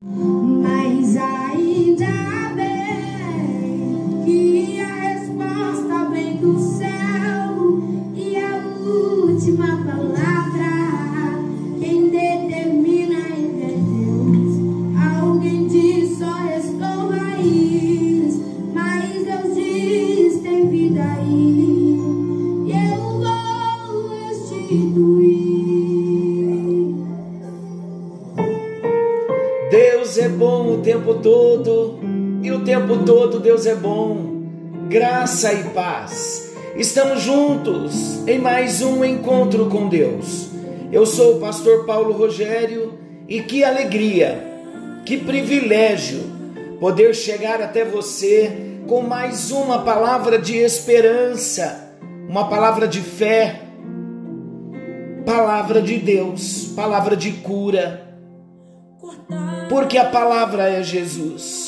Mas ainda bem todo Deus é bom. Graça e paz. Estamos juntos em mais um encontro com Deus. Eu sou o pastor Paulo Rogério e que alegria, que privilégio poder chegar até você com mais uma palavra de esperança, uma palavra de fé, palavra de Deus, palavra de cura porque a palavra é Jesus.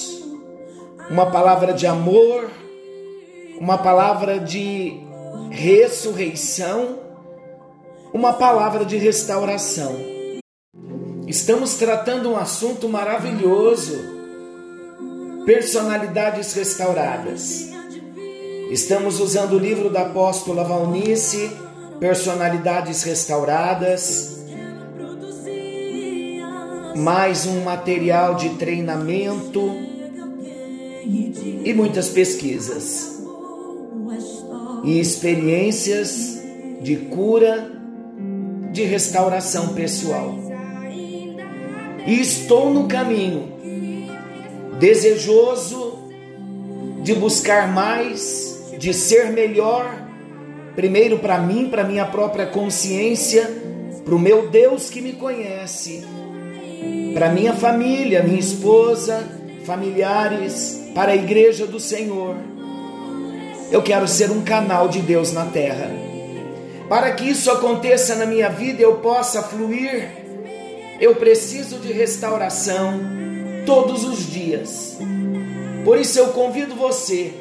Uma palavra de amor, uma palavra de ressurreição, uma palavra de restauração. Estamos tratando um assunto maravilhoso: personalidades restauradas. Estamos usando o livro da apóstola Valnice, Personalidades Restauradas mais um material de treinamento e muitas pesquisas e experiências de cura, de restauração pessoal. E estou no caminho, desejoso de buscar mais, de ser melhor, primeiro para mim, para minha própria consciência, para o meu Deus que me conhece para minha família, minha esposa, familiares, para a igreja do Senhor. Eu quero ser um canal de Deus na terra. Para que isso aconteça na minha vida, eu possa fluir, eu preciso de restauração todos os dias. Por isso eu convido você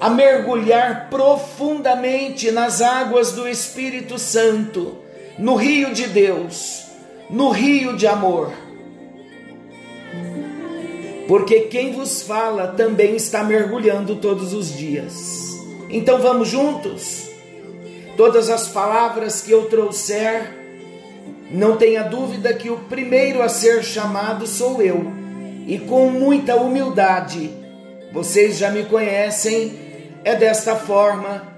a mergulhar profundamente nas águas do Espírito Santo, no rio de Deus, no rio de amor porque quem vos fala também está mergulhando todos os dias. Então vamos juntos? Todas as palavras que eu trouxer, não tenha dúvida que o primeiro a ser chamado sou eu, e com muita humildade, vocês já me conhecem, é desta forma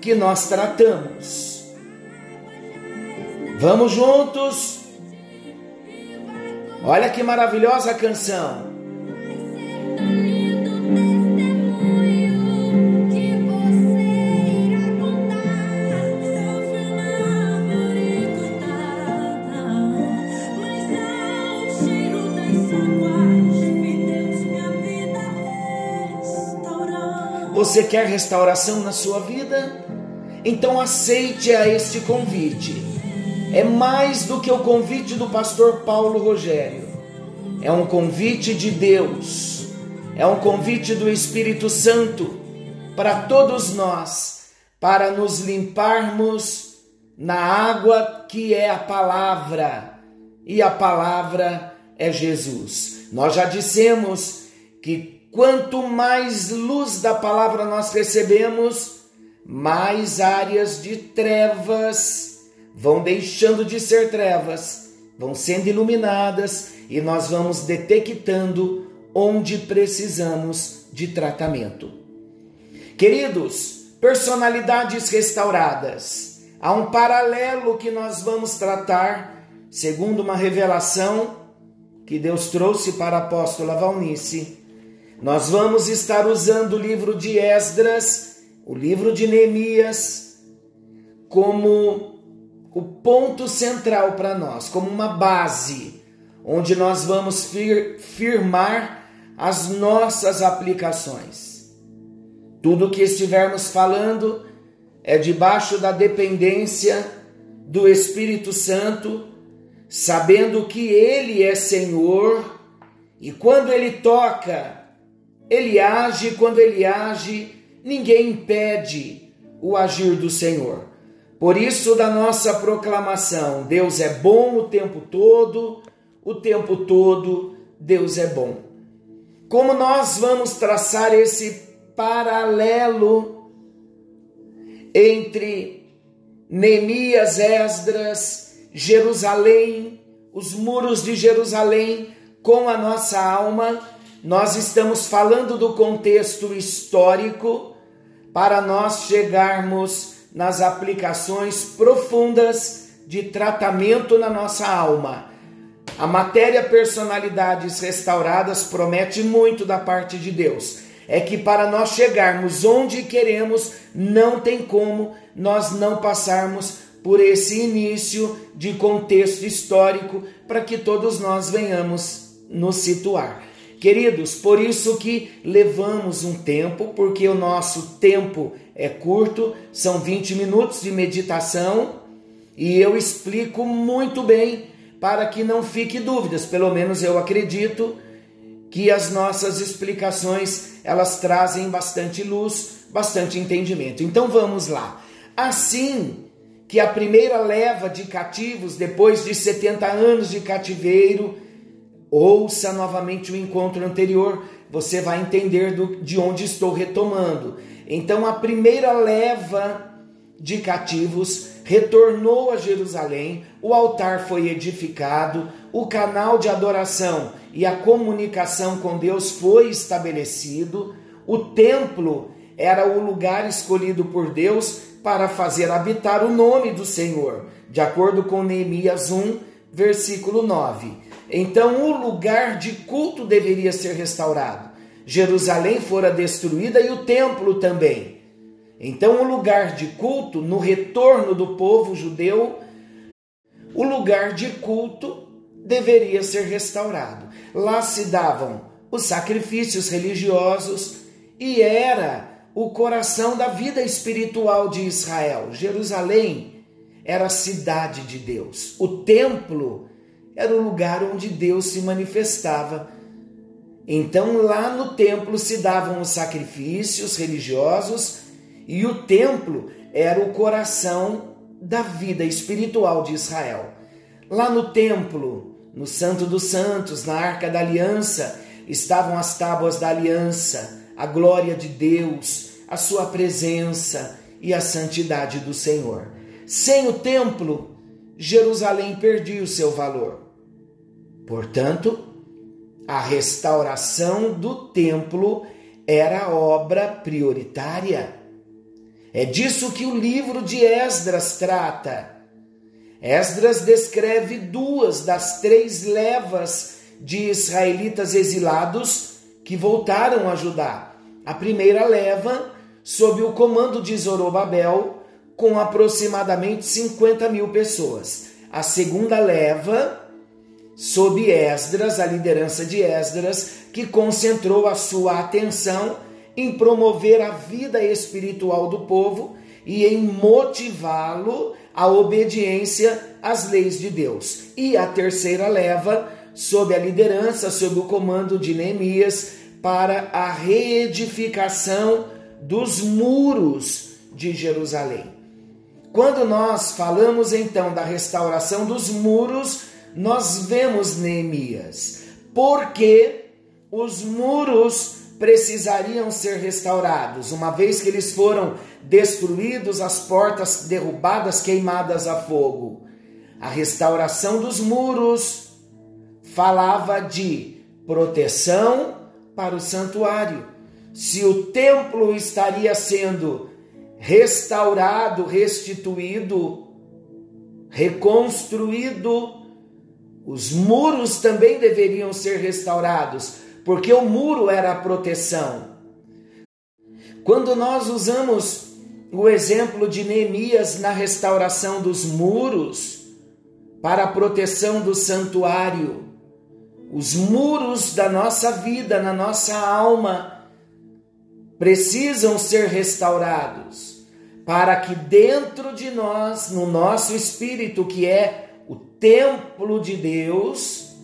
que nós tratamos. Vamos juntos? Olha que maravilhosa canção. Você quer restauração na sua vida? Então aceite a este convite. É mais do que o convite do pastor Paulo Rogério. É um convite de Deus. É um convite do Espírito Santo para todos nós, para nos limparmos na água que é a palavra. E a palavra é Jesus. Nós já dissemos que Quanto mais luz da palavra nós recebemos, mais áreas de trevas vão deixando de ser trevas, vão sendo iluminadas e nós vamos detectando onde precisamos de tratamento. Queridos, personalidades restauradas. Há um paralelo que nós vamos tratar, segundo uma revelação que Deus trouxe para a apóstola Valnice nós vamos estar usando o livro de Esdras, o livro de Neemias, como o ponto central para nós, como uma base, onde nós vamos fir firmar as nossas aplicações. Tudo que estivermos falando é debaixo da dependência do Espírito Santo, sabendo que Ele é Senhor e quando Ele toca ele age quando ele age, ninguém impede o agir do Senhor. Por isso, da nossa proclamação, Deus é bom o tempo todo, o tempo todo Deus é bom. Como nós vamos traçar esse paralelo entre Neemias, Esdras, Jerusalém, os muros de Jerusalém com a nossa alma? Nós estamos falando do contexto histórico para nós chegarmos nas aplicações profundas de tratamento na nossa alma. A matéria personalidades restauradas promete muito da parte de Deus. É que para nós chegarmos onde queremos, não tem como nós não passarmos por esse início de contexto histórico para que todos nós venhamos nos situar. Queridos, por isso que levamos um tempo, porque o nosso tempo é curto, são 20 minutos de meditação, e eu explico muito bem para que não fique dúvidas, pelo menos eu acredito que as nossas explicações, elas trazem bastante luz, bastante entendimento. Então vamos lá. Assim que a primeira leva de cativos depois de 70 anos de cativeiro, ouça novamente o encontro anterior, você vai entender do, de onde estou retomando. Então, a primeira leva de cativos retornou a Jerusalém, o altar foi edificado, o canal de adoração e a comunicação com Deus foi estabelecido, o templo era o lugar escolhido por Deus para fazer habitar o nome do Senhor, de acordo com Neemias 1, versículo 9. Então, o lugar de culto deveria ser restaurado. Jerusalém fora destruída e o templo também. Então, o lugar de culto, no retorno do povo judeu, o lugar de culto deveria ser restaurado. Lá se davam os sacrifícios religiosos e era o coração da vida espiritual de Israel. Jerusalém era a cidade de Deus. O templo era o lugar onde Deus se manifestava. Então, lá no templo se davam os sacrifícios religiosos e o templo era o coração da vida espiritual de Israel. Lá no templo, no Santo dos Santos, na Arca da Aliança, estavam as tábuas da aliança, a glória de Deus, a sua presença e a santidade do Senhor. Sem o templo, Jerusalém perdia o seu valor. Portanto, a restauração do templo era a obra prioritária. É disso que o livro de Esdras trata. Esdras descreve duas das três levas de israelitas exilados que voltaram a Judá. A primeira leva, sob o comando de Zorobabel, com aproximadamente 50 mil pessoas. A segunda leva, sob Esdras, a liderança de Esdras, que concentrou a sua atenção em promover a vida espiritual do povo e em motivá-lo à obediência às leis de Deus. E a terceira leva, sob a liderança, sob o comando de Neemias, para a reedificação dos muros de Jerusalém. Quando nós falamos então da restauração dos muros, nós vemos Neemias, porque os muros precisariam ser restaurados, uma vez que eles foram destruídos, as portas derrubadas, queimadas a fogo. A restauração dos muros falava de proteção para o santuário. Se o templo estaria sendo restaurado, restituído, reconstruído, os muros também deveriam ser restaurados porque o muro era a proteção. Quando nós usamos o exemplo de Neemias na restauração dos muros para a proteção do santuário, os muros da nossa vida, na nossa alma, precisam ser restaurados para que dentro de nós, no nosso espírito, que é o templo de Deus,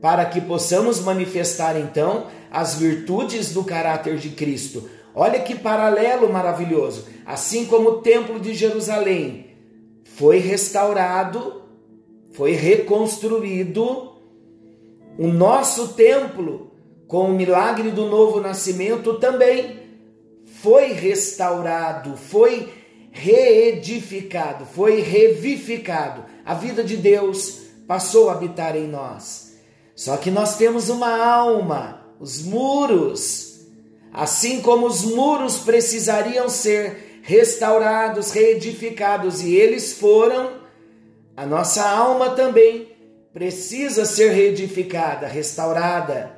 para que possamos manifestar então as virtudes do caráter de Cristo. Olha que paralelo maravilhoso! Assim como o Templo de Jerusalém foi restaurado, foi reconstruído, O nosso templo, com o milagre do novo nascimento, também foi restaurado, foi reedificado, foi revivificado. A vida de Deus passou a habitar em nós. Só que nós temos uma alma, os muros. Assim como os muros precisariam ser restaurados, reedificados, e eles foram, a nossa alma também precisa ser reedificada, restaurada,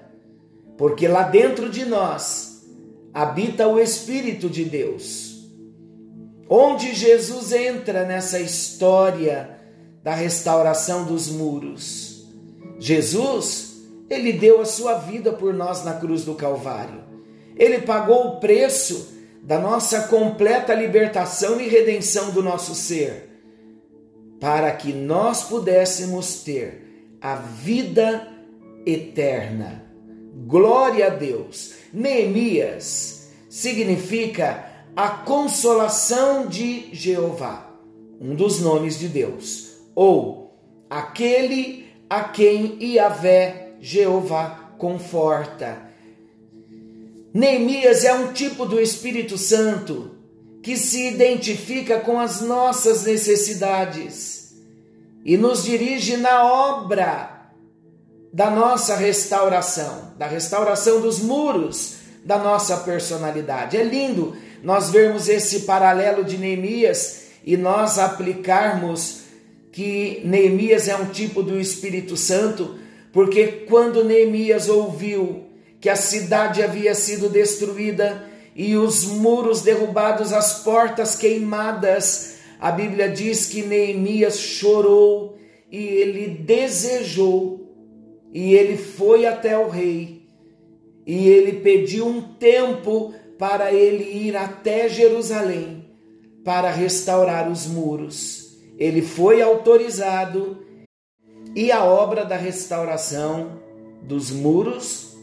porque lá dentro de nós habita o Espírito de Deus. Onde Jesus entra nessa história da restauração dos muros? Jesus, ele deu a sua vida por nós na cruz do Calvário. Ele pagou o preço da nossa completa libertação e redenção do nosso ser, para que nós pudéssemos ter a vida eterna. Glória a Deus. Neemias significa a consolação de Jeová, um dos nomes de Deus, ou aquele a quem Yahvé, Jeová, conforta. Neemias é um tipo do Espírito Santo que se identifica com as nossas necessidades e nos dirige na obra da nossa restauração, da restauração dos muros da nossa personalidade. É lindo nós vermos esse paralelo de Neemias e nós aplicarmos que Neemias é um tipo do Espírito Santo, porque quando Neemias ouviu que a cidade havia sido destruída e os muros derrubados, as portas queimadas, a Bíblia diz que Neemias chorou e ele desejou e ele foi até o rei e ele pediu um tempo para ele ir até Jerusalém para restaurar os muros. Ele foi autorizado e a obra da restauração dos muros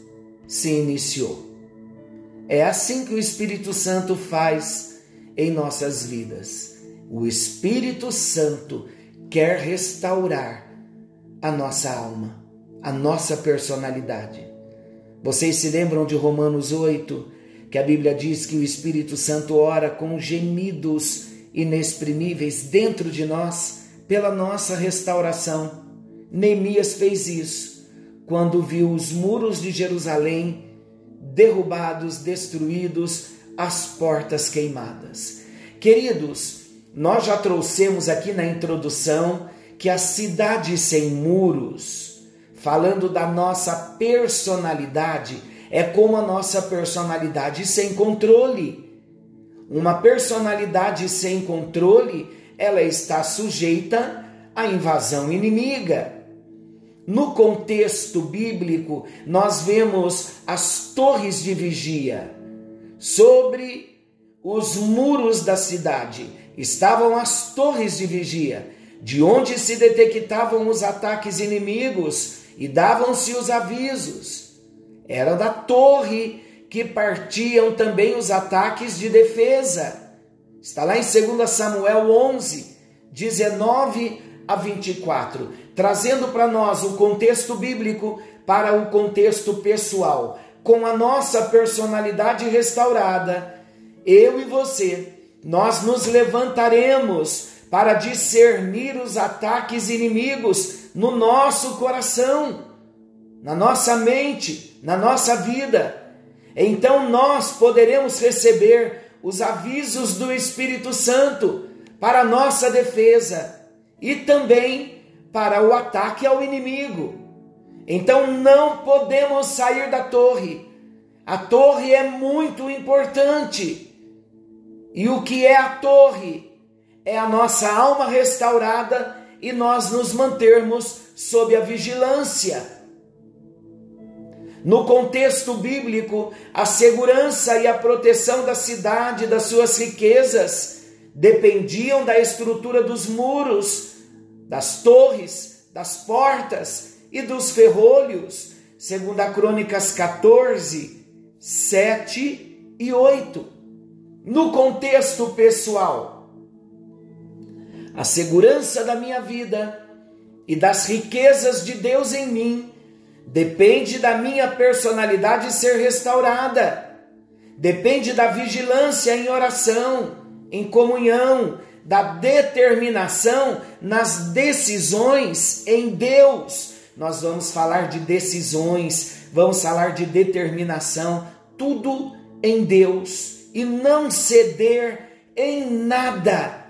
se iniciou. É assim que o Espírito Santo faz em nossas vidas. O Espírito Santo quer restaurar a nossa alma, a nossa personalidade. Vocês se lembram de Romanos 8, que a Bíblia diz que o Espírito Santo ora com gemidos inexprimíveis dentro de nós pela nossa restauração. Neemias fez isso quando viu os muros de Jerusalém derrubados, destruídos, as portas queimadas. Queridos, nós já trouxemos aqui na introdução que a cidade sem muros, falando da nossa personalidade, é como a nossa personalidade sem controle. Uma personalidade sem controle, ela está sujeita à invasão inimiga. No contexto bíblico, nós vemos as torres de vigia. Sobre os muros da cidade estavam as torres de vigia, de onde se detectavam os ataques inimigos e davam-se os avisos. Era da torre que partiam também os ataques de defesa. Está lá em 2 Samuel 11, 19 a 24, trazendo para nós o contexto bíblico para o contexto pessoal. Com a nossa personalidade restaurada, eu e você, nós nos levantaremos para discernir os ataques inimigos no nosso coração, na nossa mente na nossa vida, então nós poderemos receber os avisos do Espírito Santo para nossa defesa e também para o ataque ao inimigo. Então não podemos sair da torre. A torre é muito importante. E o que é a torre? É a nossa alma restaurada e nós nos mantermos sob a vigilância no contexto bíblico, a segurança e a proteção da cidade, das suas riquezas, dependiam da estrutura dos muros, das torres, das portas e dos ferrolhos, segundo a Crônicas 14, 7 e 8. No contexto pessoal, a segurança da minha vida e das riquezas de Deus em mim Depende da minha personalidade ser restaurada. Depende da vigilância em oração, em comunhão, da determinação nas decisões em Deus. Nós vamos falar de decisões, vamos falar de determinação, tudo em Deus e não ceder em nada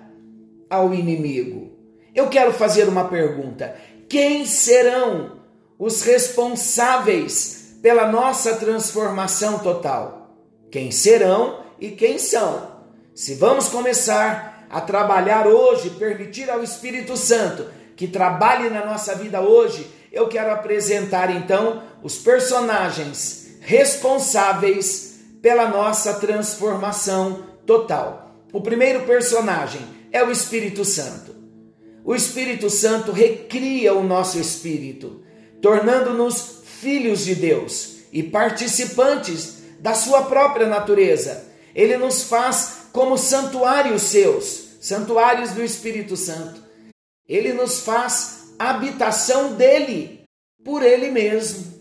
ao inimigo. Eu quero fazer uma pergunta: quem serão os responsáveis pela nossa transformação total? Quem serão e quem são? Se vamos começar a trabalhar hoje, permitir ao Espírito Santo que trabalhe na nossa vida hoje, eu quero apresentar então os personagens responsáveis pela nossa transformação total. O primeiro personagem é o Espírito Santo. O Espírito Santo recria o nosso espírito, tornando-nos filhos de Deus e participantes da sua própria natureza. Ele nos faz como santuários seus, santuários do Espírito Santo. Ele nos faz habitação dele, por ele mesmo.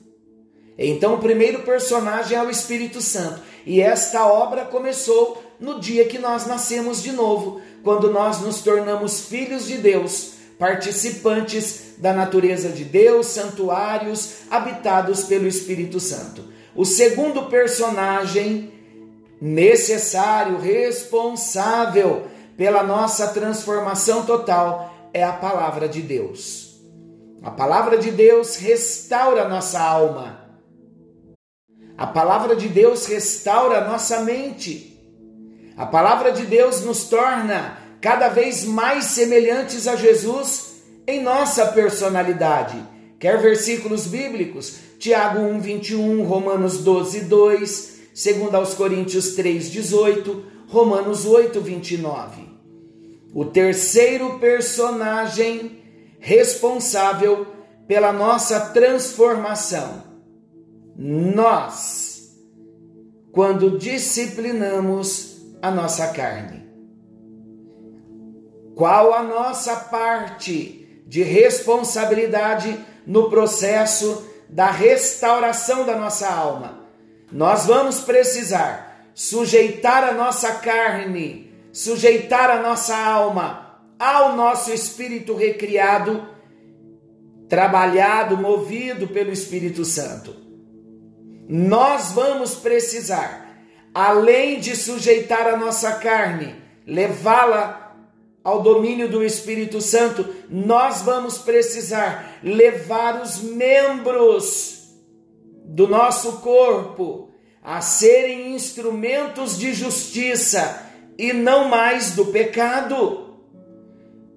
Então, o primeiro personagem é o Espírito Santo. E esta obra começou no dia que nós nascemos de novo, quando nós nos tornamos filhos de Deus, participantes da natureza de Deus, santuários habitados pelo Espírito Santo. O segundo personagem necessário, responsável pela nossa transformação total é a palavra de Deus. A palavra de Deus restaura nossa alma. A palavra de Deus restaura nossa mente. A palavra de Deus nos torna cada vez mais semelhantes a Jesus em nossa personalidade. Quer versículos bíblicos? Tiago 1, 21, Romanos 12, 2, 2 aos Coríntios 3, 18, Romanos 8, 29. O terceiro personagem responsável pela nossa transformação. Nós, quando disciplinamos a nossa carne. Qual a nossa parte de responsabilidade no processo da restauração da nossa alma? Nós vamos precisar sujeitar a nossa carne, sujeitar a nossa alma ao nosso espírito recriado, trabalhado, movido pelo Espírito Santo. Nós vamos precisar além de sujeitar a nossa carne, levá-la ao domínio do Espírito Santo, nós vamos precisar levar os membros do nosso corpo a serem instrumentos de justiça e não mais do pecado.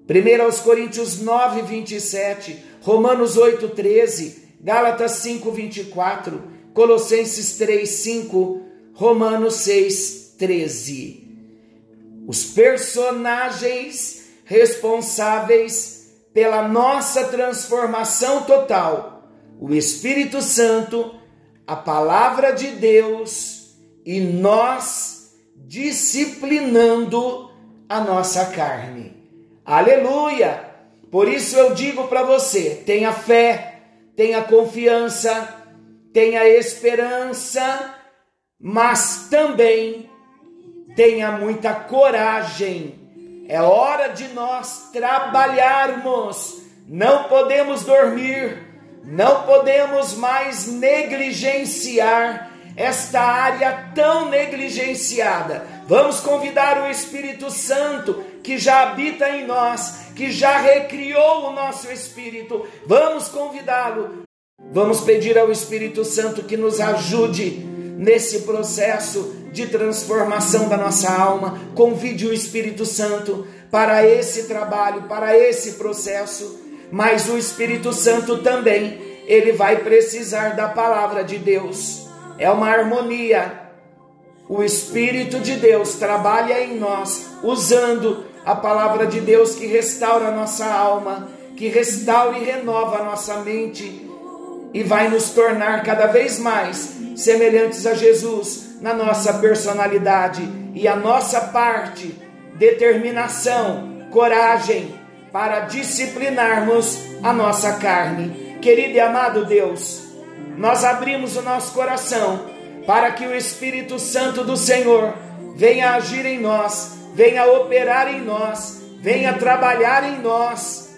1 aos Coríntios 9, 27, Romanos 8, 13, Gálatas 5, 24, Colossenses 3, 5, Romanos 6, 13. Os personagens responsáveis pela nossa transformação total, o Espírito Santo, a palavra de Deus e nós disciplinando a nossa carne. Aleluia! Por isso eu digo para você: tenha fé, tenha confiança, tenha esperança mas também tenha muita coragem. É hora de nós trabalharmos. Não podemos dormir, não podemos mais negligenciar esta área tão negligenciada. Vamos convidar o Espírito Santo que já habita em nós, que já recriou o nosso espírito. Vamos convidá-lo. Vamos pedir ao Espírito Santo que nos ajude nesse processo de transformação da nossa alma. Convide o Espírito Santo para esse trabalho, para esse processo. Mas o Espírito Santo também, ele vai precisar da palavra de Deus. É uma harmonia. O Espírito de Deus trabalha em nós, usando a palavra de Deus que restaura a nossa alma, que restaura e renova a nossa mente e vai nos tornar cada vez mais semelhantes a Jesus na nossa personalidade e a nossa parte, determinação, coragem para disciplinarmos a nossa carne. Querido e amado Deus, nós abrimos o nosso coração para que o Espírito Santo do Senhor venha agir em nós, venha operar em nós, venha trabalhar em nós,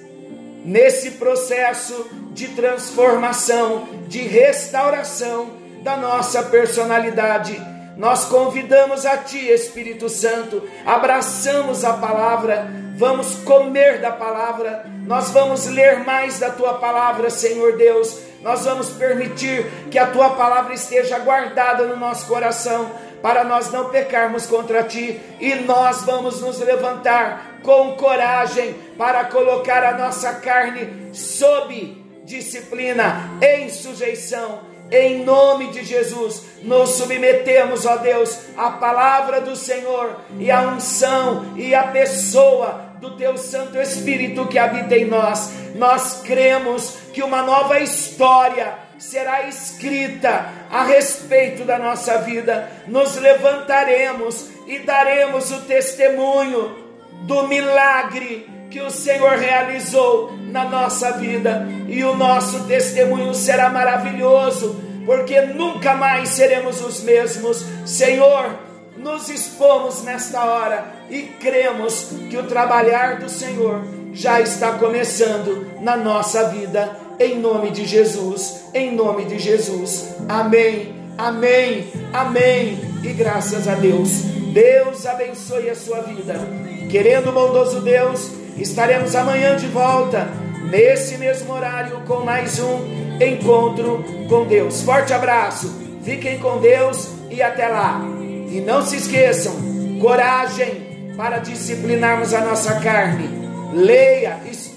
nesse processo de transformação, de restauração da nossa personalidade. Nós convidamos a Ti, Espírito Santo, abraçamos a palavra, vamos comer da palavra, nós vamos ler mais da Tua palavra, Senhor Deus, nós vamos permitir que a Tua palavra esteja guardada no nosso coração, para nós não pecarmos contra Ti, e nós vamos nos levantar com coragem para colocar a nossa carne sob disciplina, em sujeição em nome de Jesus, nos submetemos, ó Deus, à palavra do Senhor e à unção e à pessoa do Teu Santo Espírito que habita em nós. Nós cremos que uma nova história será escrita a respeito da nossa vida. Nos levantaremos e daremos o testemunho do milagre que o Senhor realizou na nossa vida, e o nosso testemunho será maravilhoso, porque nunca mais seremos os mesmos. Senhor, nos expomos nesta hora e cremos que o trabalhar do Senhor já está começando na nossa vida, em nome de Jesus, em nome de Jesus. Amém, amém, amém. E graças a Deus. Deus abençoe a sua vida. Querendo bondoso Deus, Estaremos amanhã de volta, nesse mesmo horário, com mais um encontro com Deus. Forte abraço, fiquem com Deus e até lá. E não se esqueçam, coragem para disciplinarmos a nossa carne. Leia, estude,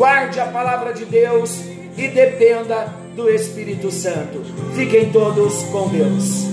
guarde a palavra de Deus e dependa do Espírito Santo. Fiquem todos com Deus.